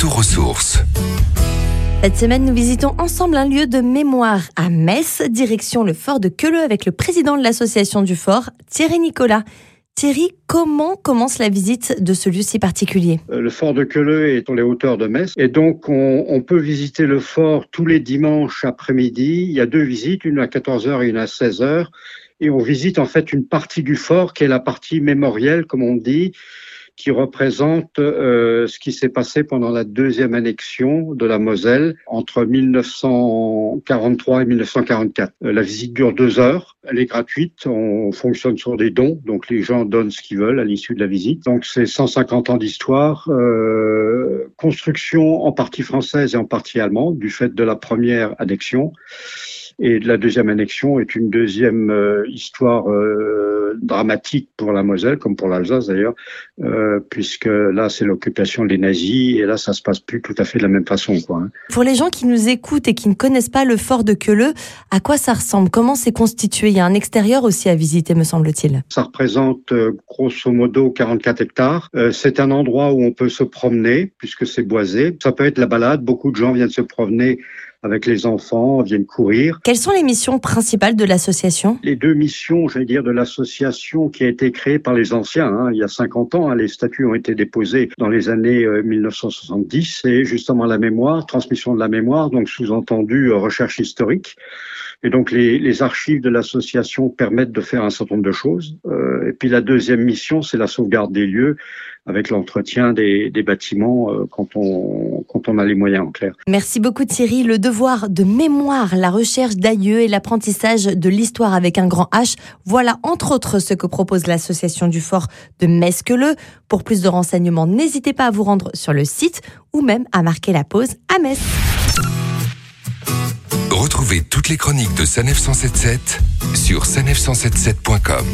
Retour aux sources. Cette semaine, nous visitons ensemble un lieu de mémoire à Metz, direction le fort de Queuleux avec le président de l'association du fort, Thierry Nicolas. Thierry, comment commence la visite de ce lieu si particulier? Euh, Le fort de Queuleux est sur les hauteurs de Metz et donc on, on peut visiter le fort tous les dimanches après-midi. Il y a deux visites, une à 14h et une à 16h. Et on visite en fait une partie du fort qui est la partie mémorielle, comme on dit, qui représente euh, ce qui s'est passé pendant la deuxième annexion de la Moselle entre 1943 et 1944. Euh, la visite dure deux heures, elle est gratuite, on fonctionne sur des dons, donc les gens donnent ce qu'ils veulent à l'issue de la visite. Donc c'est 150 ans d'histoire, euh, construction en partie française et en partie allemande du fait de la première annexion. Et la deuxième annexion est une deuxième histoire dramatique pour la Moselle, comme pour l'Alsace d'ailleurs, euh, puisque là c'est l'occupation des nazis et là ça se passe plus tout à fait de la même façon. Quoi, hein. Pour les gens qui nous écoutent et qui ne connaissent pas le fort de Queuleux, à quoi ça ressemble? Comment c'est constitué? Il y a un extérieur aussi à visiter, me semble-t-il. Ça représente euh, grosso modo 44 hectares. Euh, c'est un endroit où on peut se promener puisque c'est boisé. Ça peut être la balade. Beaucoup de gens viennent se promener avec les enfants, viennent courir. Quelles sont les missions principales de l'association? Les deux missions, j'allais dire, de l'association qui a été créée par les anciens, hein, il y a 50 ans, hein, les statuts ont été déposés dans les années euh, 1970, c'est justement la mémoire, transmission de la mémoire, donc sous-entendu euh, recherche historique. Et donc les, les archives de l'association permettent de faire un certain nombre de choses. Euh, et puis la deuxième mission, c'est la sauvegarde des lieux avec l'entretien des, des bâtiments euh, quand, on, quand on a les moyens en clair. Merci beaucoup Thierry. Le devoir de mémoire, la recherche d'aïeux et l'apprentissage de l'histoire avec un grand H, voilà entre autres ce que propose l'association du fort de Metz-Queuleux. Pour plus de renseignements, n'hésitez pas à vous rendre sur le site ou même à marquer la pause à Metz. Retrouvez toutes les chroniques de Sanef 177 sur sanef177.com.